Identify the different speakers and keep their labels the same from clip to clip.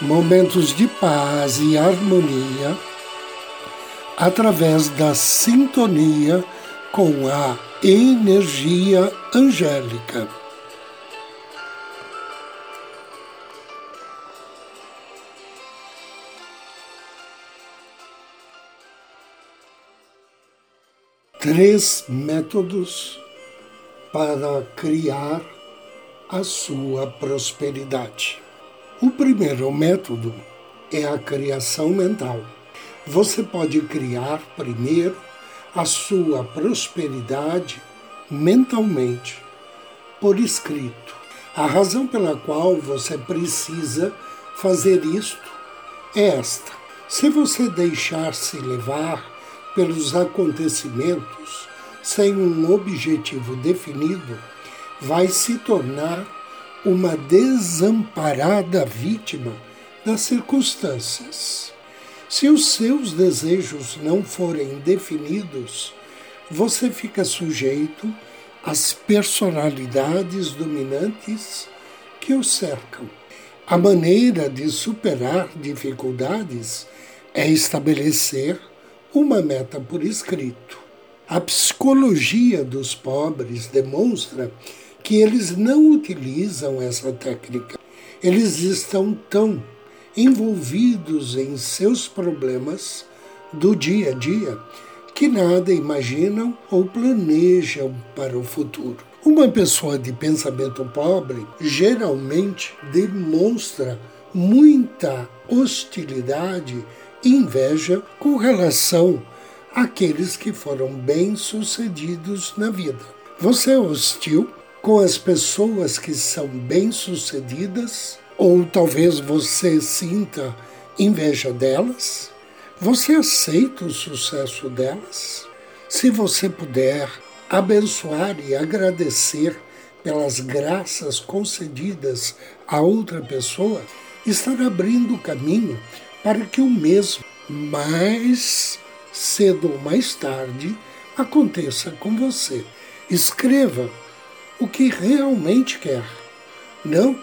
Speaker 1: momentos de paz e harmonia através da sintonia com a energia angélica. Três métodos para criar a sua prosperidade. O primeiro método é a criação mental. Você pode criar primeiro a sua prosperidade mentalmente, por escrito. A razão pela qual você precisa fazer isto é esta: se você deixar-se levar pelos acontecimentos sem um objetivo definido, vai se tornar uma desamparada vítima das circunstâncias. Se os seus desejos não forem definidos, você fica sujeito às personalidades dominantes que o cercam. A maneira de superar dificuldades é estabelecer uma meta por escrito. A psicologia dos pobres demonstra que eles não utilizam essa técnica. Eles estão tão envolvidos em seus problemas do dia a dia que nada imaginam ou planejam para o futuro. Uma pessoa de pensamento pobre geralmente demonstra muita hostilidade e inveja com relação àqueles que foram bem-sucedidos na vida. Você é hostil com as pessoas que são bem-sucedidas, ou talvez você sinta inveja delas? Você aceita o sucesso delas? Se você puder abençoar e agradecer pelas graças concedidas a outra pessoa, estar abrindo o caminho para que o mesmo, mais cedo ou mais tarde, aconteça com você. Escreva o que realmente quer, não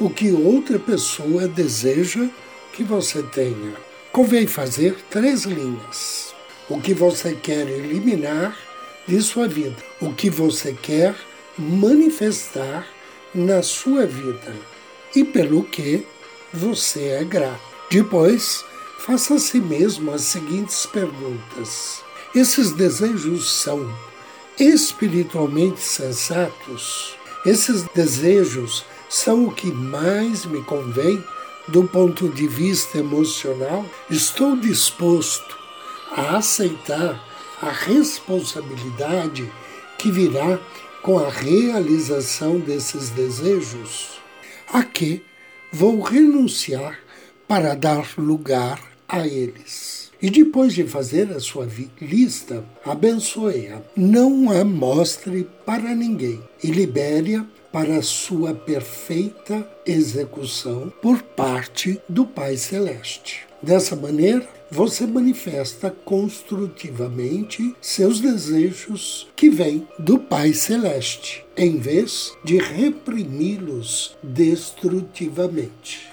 Speaker 1: o que outra pessoa deseja que você tenha. Convém fazer três linhas. O que você quer eliminar de sua vida, o que você quer manifestar na sua vida e pelo que você é grato. Depois, faça a si mesmo as seguintes perguntas: Esses desejos são espiritualmente sensatos, esses desejos são o que mais me convém do ponto de vista emocional. Estou disposto a aceitar a responsabilidade que virá com a realização desses desejos, a que vou renunciar para dar lugar a eles. E depois de fazer a sua lista, abençoe-a. Não a mostre para ninguém e libere-a para sua perfeita execução por parte do Pai Celeste. Dessa maneira, você manifesta construtivamente seus desejos que vêm do Pai Celeste, em vez de reprimi-los destrutivamente.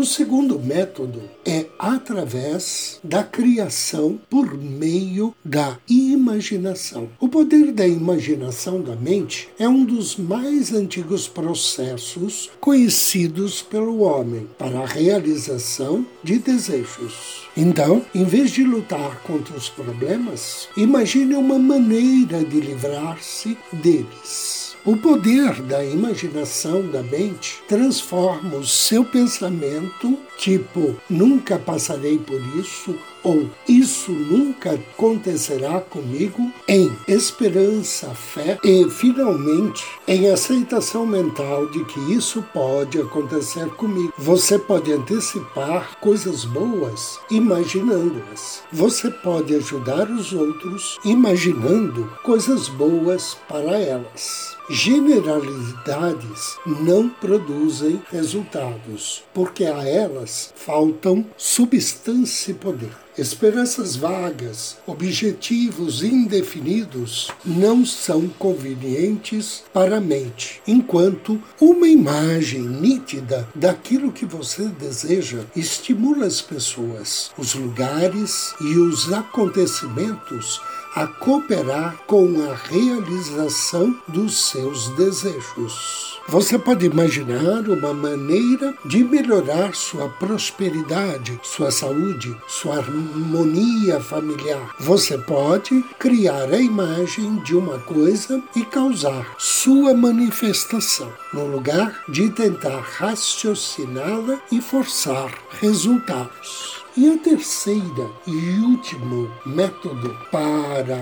Speaker 1: O segundo método é através da criação por meio da imaginação. O poder da imaginação da mente é um dos mais antigos processos conhecidos pelo homem para a realização de desejos. Então, em vez de lutar contra os problemas, imagine uma maneira de livrar-se deles. O poder da imaginação da mente transforma o seu pensamento, tipo, nunca passarei por isso, ou isso nunca acontecerá comigo, em esperança, fé e, finalmente, em aceitação mental de que isso pode acontecer comigo. Você pode antecipar coisas boas imaginando-as. Você pode ajudar os outros imaginando coisas boas para elas. Generalidades não produzem resultados, porque a elas faltam substância e poder. Esperanças vagas, objetivos indefinidos não são convenientes para a mente, enquanto uma imagem nítida daquilo que você deseja estimula as pessoas, os lugares e os acontecimentos a cooperar com a realização dos seus desejos. Você pode imaginar uma maneira de melhorar sua prosperidade, sua saúde, sua harmonia familiar. Você pode criar a imagem de uma coisa e causar sua manifestação, no lugar de tentar raciociná-la e forçar resultados. E a terceira e último método para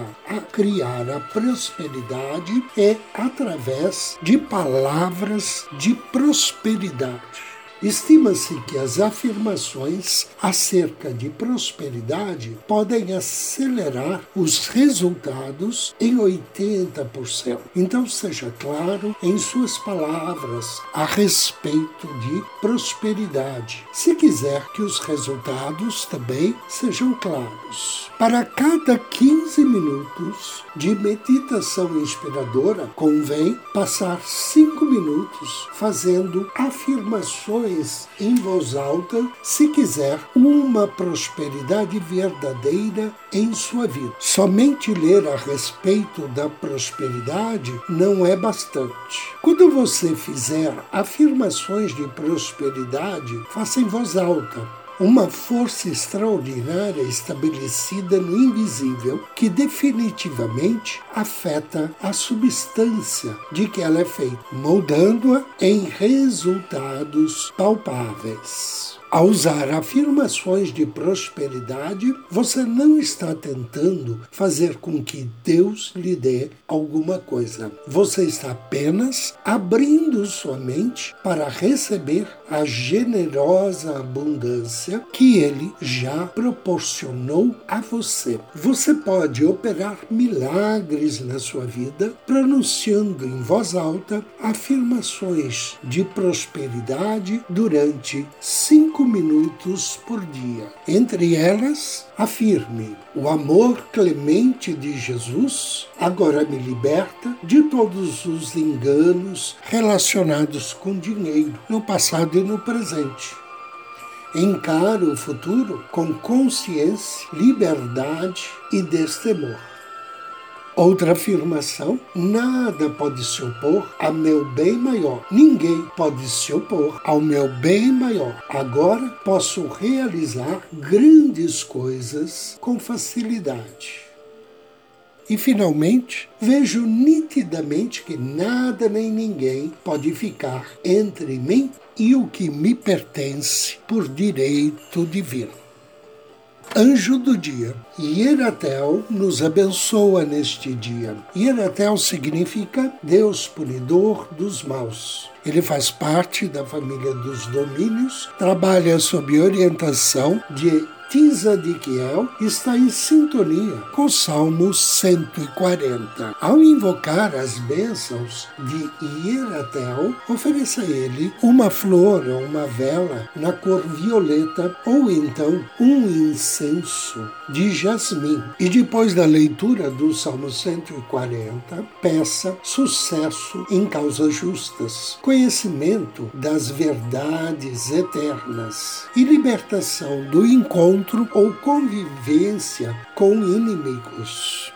Speaker 1: criar a prosperidade é através de palavras de prosperidade. Estima-se que as afirmações acerca de prosperidade podem acelerar os resultados em 80%. Então, seja claro em suas palavras a respeito de prosperidade, se quiser que os resultados também sejam claros. Para cada 15 minutos de meditação inspiradora, convém passar 5 minutos fazendo afirmações em voz alta se quiser uma prosperidade verdadeira em sua vida. Somente ler a respeito da prosperidade não é bastante. Quando você fizer afirmações de prosperidade, faça em voz alta uma força extraordinária estabelecida no invisível que definitivamente afeta a substância de que ela é feita, moldando-a em resultados palpáveis. Ao usar afirmações de prosperidade, você não está tentando fazer com que Deus lhe dê alguma coisa. Você está apenas abrindo sua mente para receber a generosa abundância que Ele já proporcionou a você. Você pode operar milagres na sua vida pronunciando em voz alta afirmações de prosperidade durante cinco cinco minutos por dia. Entre elas, afirme: o amor clemente de Jesus agora me liberta de todos os enganos relacionados com dinheiro, no passado e no presente. Encaro o futuro com consciência, liberdade e destemor. Outra afirmação: nada pode se opor a meu bem maior. Ninguém pode se opor ao meu bem maior. Agora posso realizar grandes coisas com facilidade. E finalmente, vejo nitidamente que nada nem ninguém pode ficar entre mim e o que me pertence por direito divino. Anjo do dia. Hieratel nos abençoa neste dia. Hieratel significa Deus punidor dos maus. Ele faz parte da família dos domínios, trabalha sob orientação de Tisa de Kiel está em sintonia com o Salmo 140. Ao invocar as bênçãos de Hieratel, ofereça a ele uma flor ou uma vela na cor violeta ou então um incenso de jasmim. E depois da leitura do Salmo 140, peça sucesso em causas justas, conhecimento das verdades eternas e libertação do encontro encontro ou convivência com inimigos.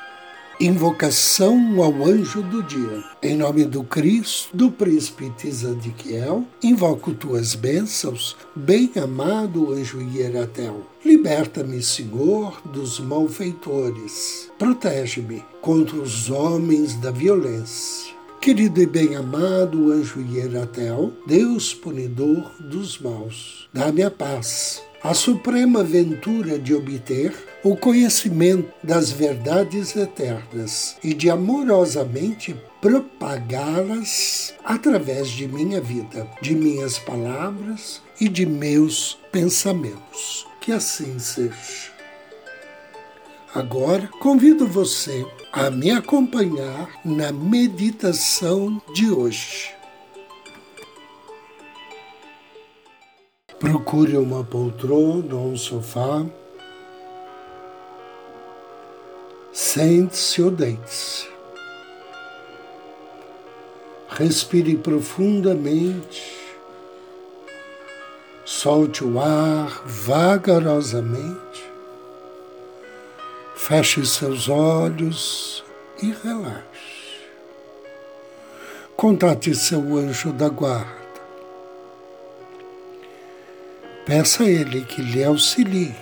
Speaker 1: Invocação ao anjo do dia. Em nome do Cristo, do príncipe Tzadikiel, invoco tuas bênçãos, bem-amado anjo Hieratel. Liberta-me, Senhor, dos malfeitores. Protege-me contra os homens da violência Querido e bem-amado anjo Hieratel, Deus punidor dos maus, dá-me a paz, a suprema ventura de obter o conhecimento das verdades eternas e de amorosamente propagá-las através de minha vida, de minhas palavras e de meus pensamentos. Que assim seja. Agora convido você a me acompanhar na meditação de hoje. Procure uma poltrona ou um sofá. Sente-se ou deite-se. Respire profundamente. Solte o ar vagarosamente Feche seus olhos e relaxe. Contate seu anjo da guarda. Peça a ele que lhe auxilie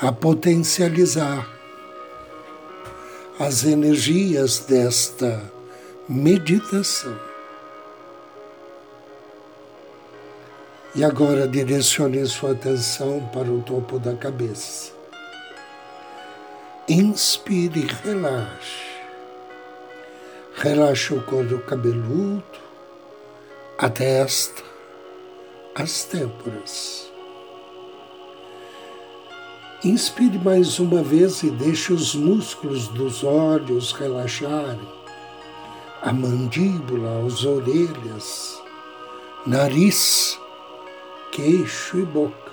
Speaker 1: a potencializar as energias desta meditação. E agora direcione sua atenção para o topo da cabeça. Inspire e relaxe. Relaxe o couro cabeludo, a testa, as têmporas. Inspire mais uma vez e deixe os músculos dos olhos relaxarem, a mandíbula, as orelhas, nariz, queixo e boca.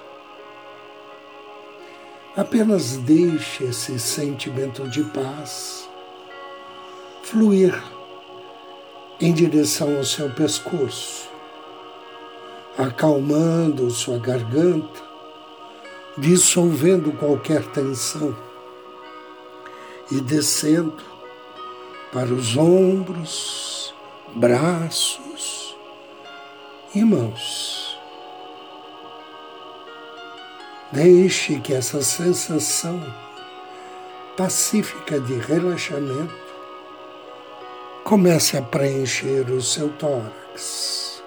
Speaker 1: Apenas deixe esse sentimento de paz fluir em direção ao seu pescoço, acalmando sua garganta, dissolvendo qualquer tensão e descendo para os ombros, braços e mãos. Deixe que essa sensação pacífica de relaxamento comece a preencher o seu tórax.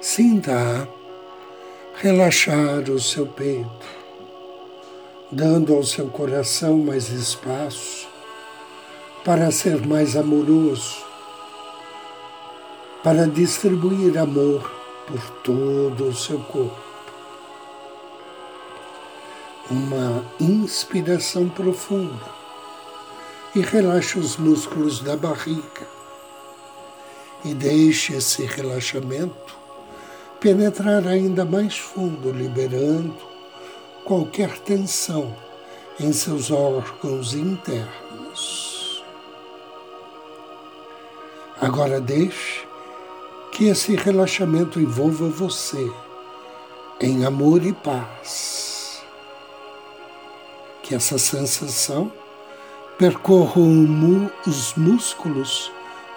Speaker 1: Sinta relaxar o seu peito, dando ao seu coração mais espaço para ser mais amoroso, para distribuir amor por todo o seu corpo uma inspiração profunda e relaxe os músculos da barriga. E deixe esse relaxamento penetrar ainda mais fundo, liberando qualquer tensão em seus órgãos internos. Agora deixe que esse relaxamento envolva você em amor e paz que essa sensação percorra os músculos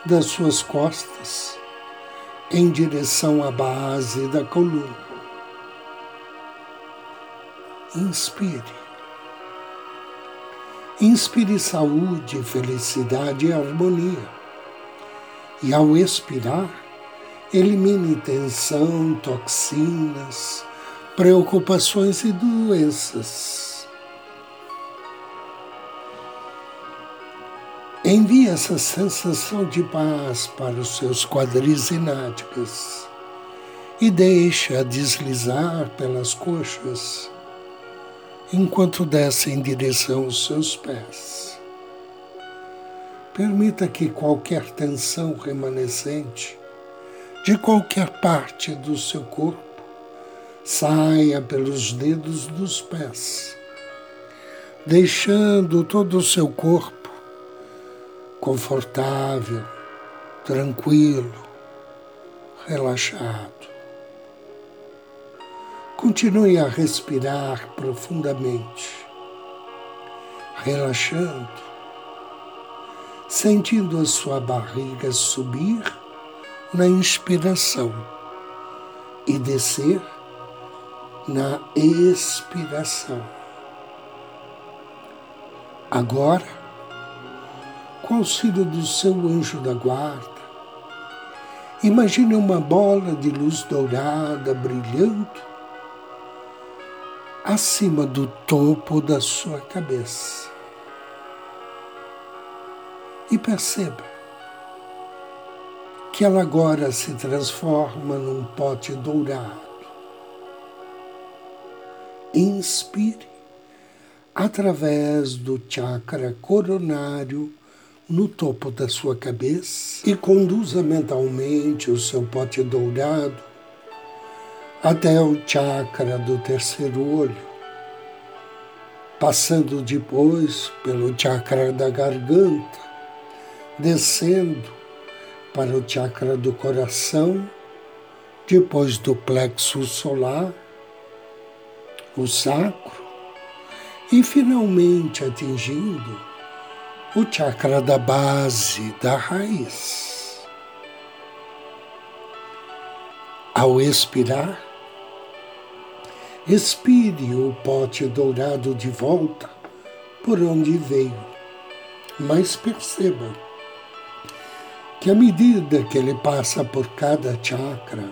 Speaker 1: das suas costas em direção à base da coluna. Inspire. Inspire saúde, felicidade e harmonia. E ao expirar, elimine tensão, toxinas, preocupações e doenças. Envie essa sensação de paz para os seus quadris nádegas e deixe-a deslizar pelas coxas enquanto desce em direção aos seus pés. Permita que qualquer tensão remanescente de qualquer parte do seu corpo saia pelos dedos dos pés, deixando todo o seu corpo confortável, tranquilo, relaxado. Continue a respirar profundamente, relaxando, sentindo a sua barriga subir na inspiração e descer na expiração. Agora, com o auxílio do seu anjo da guarda, imagine uma bola de luz dourada brilhando acima do topo da sua cabeça. E perceba que ela agora se transforma num pote dourado. Inspire através do chakra coronário no topo da sua cabeça e conduza mentalmente o seu pote dourado até o chakra do terceiro olho, passando depois pelo chakra da garganta, descendo para o chakra do coração, depois do plexo solar, o sacro, e finalmente atingindo o chakra da base, da raiz. Ao expirar, expire o pote dourado de volta por onde veio, mas perceba que à medida que ele passa por cada chakra,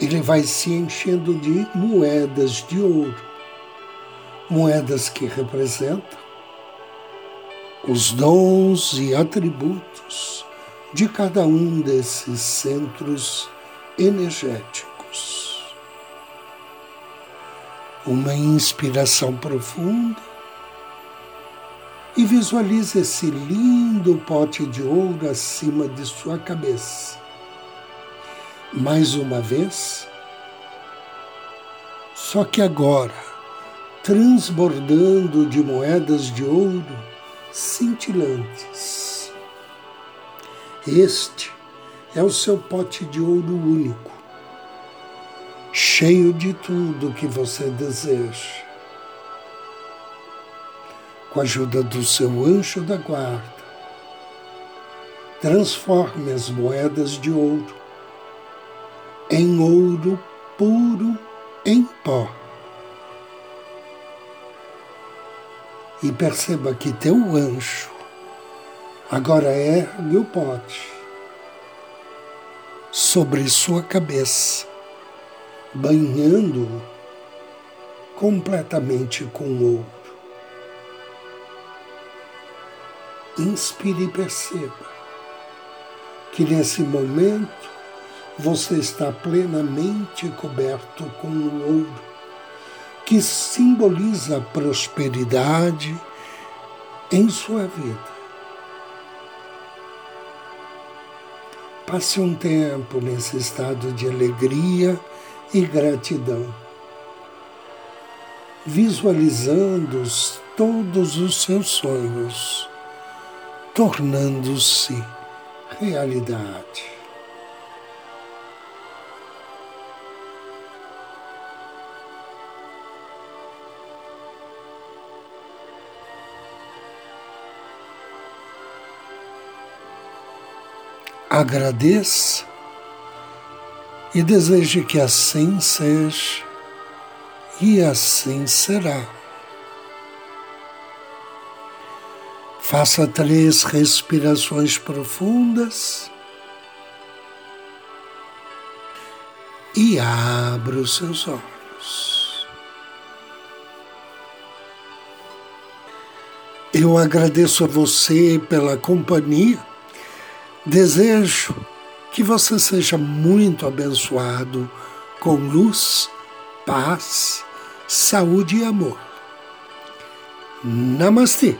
Speaker 1: ele vai se enchendo de moedas de ouro, moedas que representam os dons e atributos de cada um desses centros energéticos. Uma inspiração profunda e visualize esse lindo pote de ouro acima de sua cabeça. Mais uma vez, só que agora, transbordando de moedas de ouro cintilantes. Este é o seu pote de ouro único, cheio de tudo que você deseja com a ajuda do seu anjo da guarda, transforme as moedas de ouro em ouro puro em pó. E perceba que teu anjo agora ergue o pote sobre sua cabeça, banhando-o completamente com ouro. inspire e perceba que nesse momento você está plenamente coberto com ouro, que simboliza prosperidade em sua vida. Passe um tempo nesse estado de alegria e gratidão, visualizando todos os seus sonhos tornando-se realidade. Agradeça e deseje que assim seja, e assim será. Faça três respirações profundas e abra os seus olhos. Eu agradeço a você pela companhia. Desejo que você seja muito abençoado com luz, paz, saúde e amor. Namastê!